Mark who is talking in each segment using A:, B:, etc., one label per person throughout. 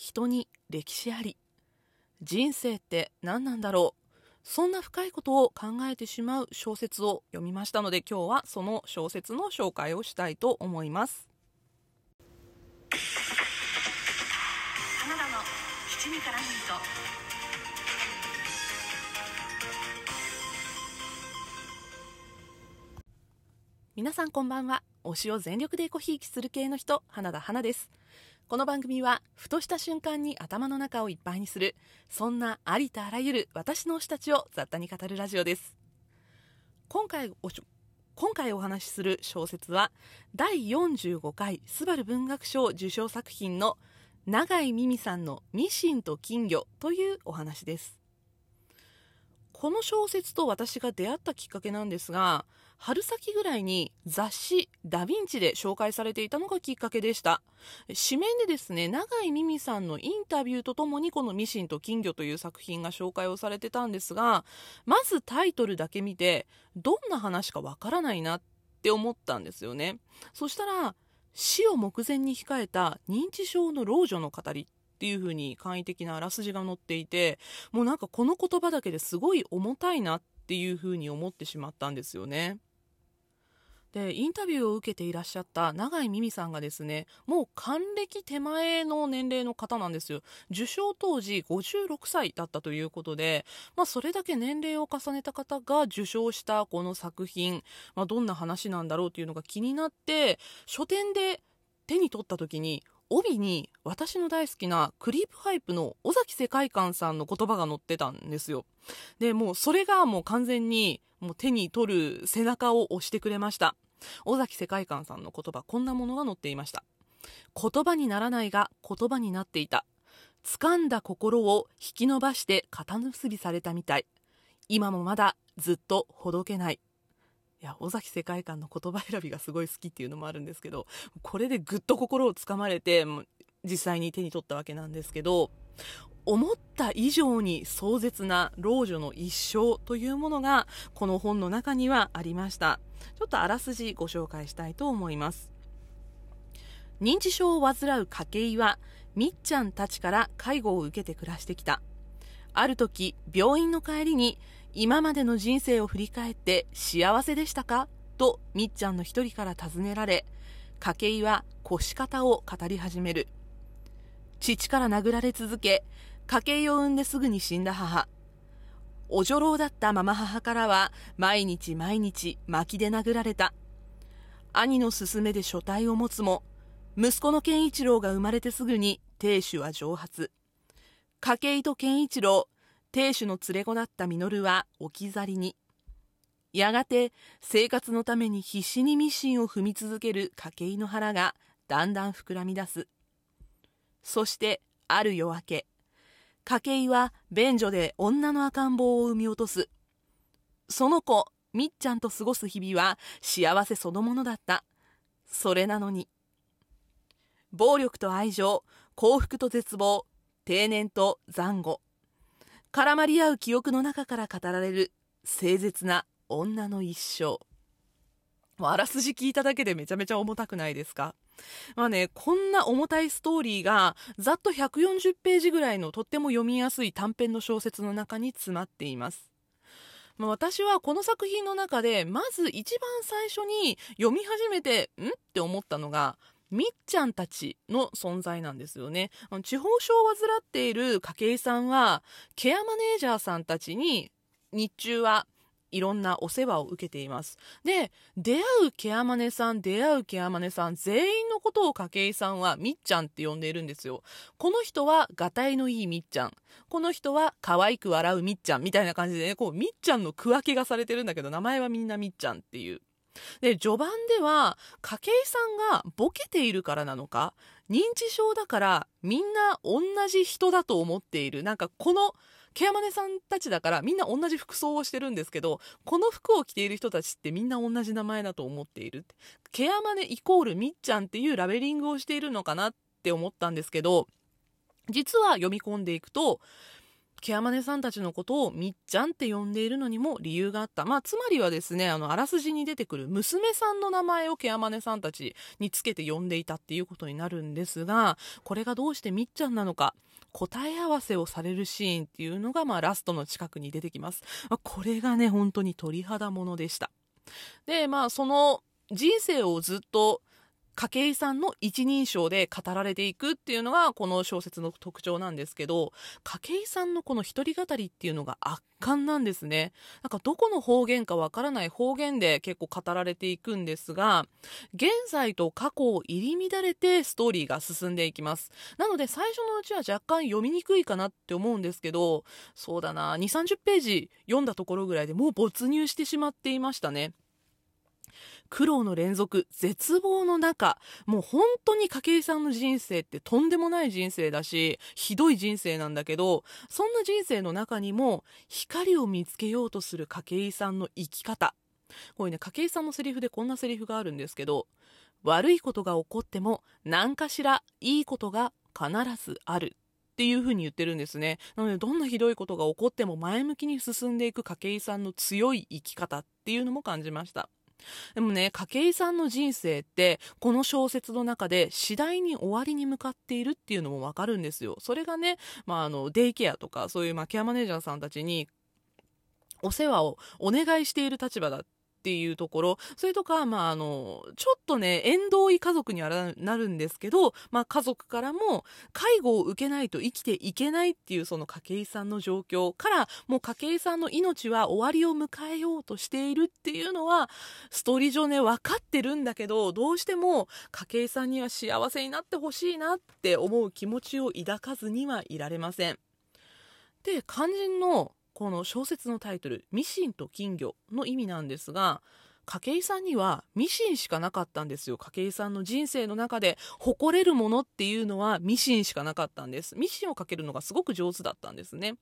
A: 人に歴史あり人生って何なんだろうそんな深いことを考えてしまう小説を読みましたので今日はその小説の紹介をしたいと思います。
B: カナダの七味からミート。
A: 皆さんこんばんは。推しを全力でコひいきする系の人花田花ですこの番組はふとした瞬間に頭の中をいっぱいにするそんなありとあらゆる私の推したちを雑多に語るラジオです。今回お今回お話しする小説は第45回スバル文学賞受賞作品の永井美美さんの「ミシンと金魚」というお話です。この小説と私が出会ったきっかけなんですが春先ぐらいに雑誌ダヴィンチで紹介されていたのがきっかけでした。紙面でですね永井美美さんのインタビューとともにこの「ミシンと金魚」という作品が紹介をされてたんですがまずタイトルだけ見てどんな話かわからないなって思ったんですよね。そしたら死を目前に控えた認知症の老女の語りっていう風に簡易的なあらすじが載っていてもうなんかこの言葉だけですごい重たいなっていう風に思ってしまったんですよね。でインタビューを受けていらっしゃった永井美美さんがですねもう還暦手前の年齢の方なんですよ受賞当時56歳だったということで、まあ、それだけ年齢を重ねた方が受賞したこの作品、まあ、どんな話なんだろうというのが気になって書店で手に取った時に帯に私の大好きなクリープハイプの尾崎世界観さんの言葉が載ってたんですよ。で、もうそれがもう完全にもう手に取る背中を押してくれました。尾崎世界観さんの言葉、こんなものが載っていました。言葉にならないが言葉になっていた。掴んだ心を引き伸ばして肩結びされたみたい。今もまだずっとほどけない。いや尾崎世界観の言葉選びがすごい好きっていうのもあるんですけどこれでぐっと心をつかまれて実際に手に取ったわけなんですけど思った以上に壮絶な老女の一生というものがこの本の中にはありました。ちょっとあらすじご紹介したいと思います。認知症を患う筧はみっちゃんたちから介護を受けて暮らしてきた。ある時病院の帰りに今までの人生を振り返って幸せでしたか？とみっちゃんの一人から尋ねられ筧は腰方を語り始める。父から殴られ続け筧を産んですぐに死んだ母。お女郎だったママ母からは毎日毎日薪で殴られた。兄の勧めで所帯を持つも息子の健一郎が生まれてすぐに亭主は蒸発。筧と健一郎亭主の連れ子だった稔は置き去りに。やがて生活のために必死にミシンを踏み続ける筧の腹がだんだん膨らみ出す。そしてある夜明け筧は便所で女の赤ん坊を産み落とす。その子みっちゃんと過ごす日々は幸せそのものだった。それなのに。暴力と愛情幸福と絶望定年と残酷絡まり合う記憶の中から語られる誠実な女の一生。あらすじ聞いただけでめちゃめちゃ重たくないですか？まあね、こんな重たいストーリーがざっと140ページぐらいのとっても読みやすい短編の小説の中に詰まっています。まあ、私はこの作品の中でまず一番最初に読み始めてん？って思ったのがみっちゃんたちの存在なんですよね。地方症を患っている筧さんは、ケアマネージャーさんたちに日中はいろんなお世話を受けています。で、出会うケアマネさん、出会うケアマネさん、全員のことを筧さんはみっちゃんって呼んでいるんですよ。この人はがたいのいいみっちゃん。この人は可愛く笑うみっちゃんみたいな感じでね、こうみっちゃんの区分けがされてるんだけど、名前はみんなみっちゃんっていう。で序盤では筧さんがボケているからなのか認知症だからみんな同じ人だと思っている。なんかこのケアマネさんたちだからみんな同じ服装をしてるんですけどこの服を着ている人たちってみんな同じ名前だと思っているケアマネイコールみっちゃんっていうラベリングをしているのかなって思ったんですけど実は読み込んでいくとケアマネさんたちのことをみっちゃんって呼んでいるのにも理由があった。まあ、つまりはですね、あの、あらすじに出てくる娘さんの名前をケアマネさんたちにつけて呼んでいたっていうことになるんですが、これがどうしてみっちゃんなのか、答え合わせをされるシーンっていうのが、まあ、ラストの近くに出てきます。これがね、本当に鳥肌ものでした。で、まあ、その人生をずっと筧さんの一人称で語られていくっていうのがこの小説の特徴なんですけど筧さんのこの一人語りっていうのが圧巻なんですね。なんかどこの方言かわからない方言で結構語られていくんですが現在と過去を入り乱れてストーリーが進んでいきます。なので最初のうちは若干読みにくいかなって思うんですけどそうだな2 3 0ページ読んだところぐらいでもう没入してしまっていましたね。苦労の連続、絶望の中、もう本当に筧さんの人生ってとんでもない人生だし、ひどい人生なんだけど、そんな人生の中にも光を見つけようとする筧さんの生き方。これね、筧さんのセリフでこんなセリフがあるんですけど、悪いことが起こっても何かしらいいことが必ずある。っていう風に言ってるんですね。なので、どんなひどいことが起こっても前向きに進んでいく筧さんの強い生き方っていうのも感じました。でもね、筧さんの人生って、この小説の中で次第に終わりに向かっているっていうのもわかるんですよ。それがね、まあ、あの、デイケアとか、そういう、まあ、ケアマネージャーさんたちに、お世話をお願いしている立場だっていうところ、それとか、まあ、あの、ちょっとね、縁遠い家族にはなるんですけど、まあ、家族からも、介護を受けないと生きていけないっていうその筧さんの状況から、もう筧さんの命は終わりを迎えようとしているっていうのは、ストーリー上ね、分かってるんだけど、どうしても筧さんには幸せになってほしいなって思う気持ちを抱かずにはいられません。で、肝心のこの小説のタイトル「ミシンと金魚」の意味なんですが筧さんにはミシンしかなかったんですよ。筧さんの人生の中で誇れるものっていうのはミシンしかなかったんです。ミシンをかけるのがすごく上手だったんですね。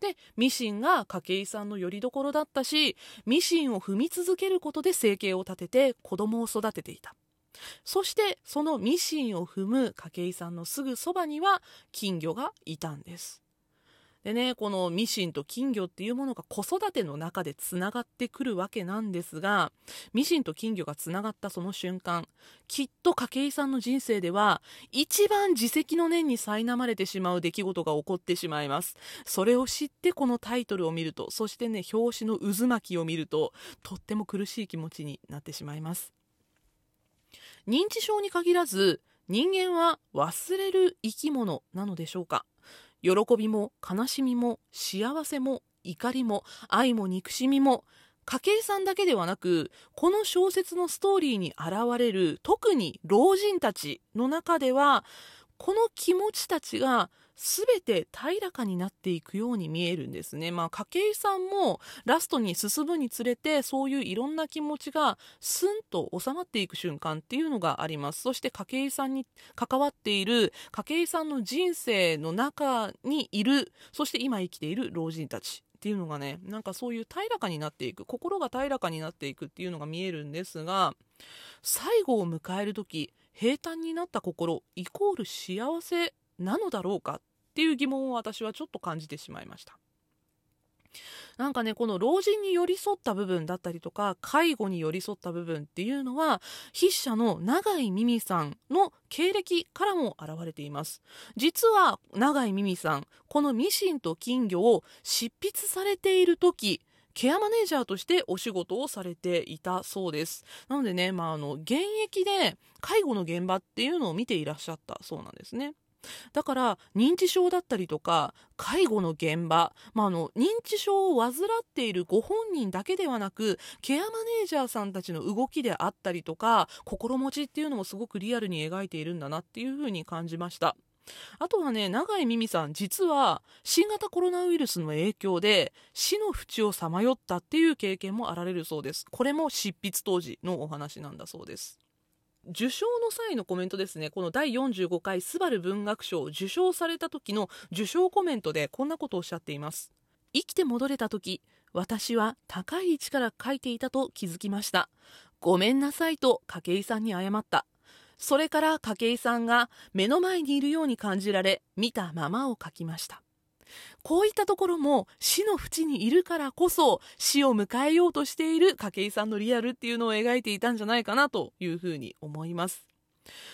A: でミシンが筧さんの拠り所だったしミシンを踏み続けることで生計を立てて子供を育てていた。そしてそのミシンを踏む筧さんのすぐそばには金魚がいたんです。でね、このミシンと金魚っていうものが子育ての中でつながってくるわけなんですが、ミシンと金魚がつながったその瞬間、きっと筧さんの人生では、一番自責の念に苛まれてしまう出来事が起こってしまいます。それを知ってこのタイトルを見ると、そしてね、表紙の渦巻きを見ると、とっても苦しい気持ちになってしまいます。認知症に限らず、人間は忘れる生き物なのでしょうか？喜びも悲しみも幸せも怒りも愛も憎しみも筧さんだけではなくこの小説のストーリーに現れる特に老人たちの中ではこの気持ちたちが全て平らかになっていくように見えるんですね。まあ、筧さんもラストに進むにつれて、そういういろんな気持ちがスンと収まっていく瞬間っていうのがあります。そして筧さんに関わっている、筧さんの人生の中にいる、そして今生きている老人たち。っていうのがね、なんかそういう平らかになっていく、心が平らかになっていくっていうのが見えるんですが、最後を迎える時、平坦になった心、イコール幸せなのだろうかっていう疑問を私はちょっと感じてしまいました。なんかね、この老人に寄り添った部分だったりとか、介護に寄り添った部分っていうのは、筆者の永井美美さんの経歴からも現れています。実は永井美美さん、このミシンと金魚を執筆されている時、ケアマネージャーとしてお仕事をされていたそうです。なのでね、まあ、あの、現役で介護の現場っていうのを見ていらっしゃったそうなんですね。だから認知症だったりとか介護の現場、まあ、あの認知症を患っているご本人だけではなくケアマネージャーさんたちの動きであったりとか心持ちっていうのもすごくリアルに描いているんだなっていうふうに感じました。あとはね、永井美美さん、実は新型コロナウイルスの影響で死の淵をさまよったっていう経験もあられるそうです。これも執筆当時のお話なんだそうです。受賞の際のコメントですね。この第45回スバル文学賞受賞された時の受賞コメントでこんなことをおっしゃっています。生きて戻れた時私は高い位置から書いていたと気づきました。ごめんなさいと筧さんに謝った。それから筧さんが目の前にいるように感じられ見たままを書きました。こういったところも死の淵にいるからこそ死を迎えようとしている筧さんのリアルっていうのを描いていたんじゃないかなというふうに思います。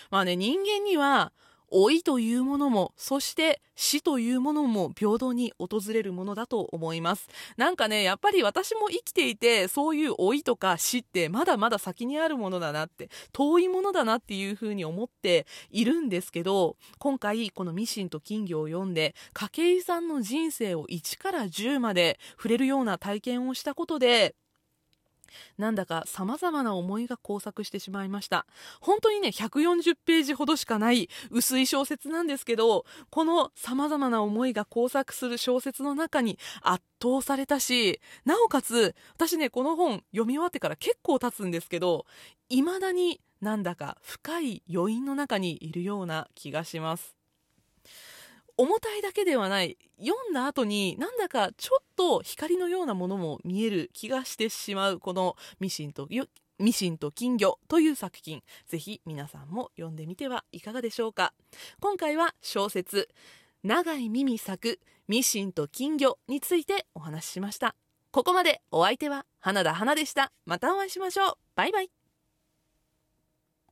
A: まあね人間には老いというものもそして死というものも平等に訪れるものだと思います。なんかねやっぱり私も生きていてそういう老いとか死ってまだまだ先にあるものだなって遠いものだなっていうふうに思っているんですけど今回このミシンと金魚を読んで筧さんの人生を1から10まで触れるような体験をしたことでなんだか様々な思いが交錯してしまいました。本当にね140ページほどしかない薄い小説なんですけどこの様々な思いが交錯する小説の中に圧倒されたしなおかつ私ねこの本読み終わってから結構経つんですけど未だになんだか深い余韻の中にいるような気がします。重たいだけではない。読んだ後になんだかちょっと光のようなものも見える気がしてしまう。このミシンとミシンと金魚という作品。ぜひ皆さんも読んでみてはいかがでしょうか。今回は小説長い耳咲くミシンと金魚についてお話ししました。ここまでお相手は花田花でした。またお会いしましょう。バイバイ。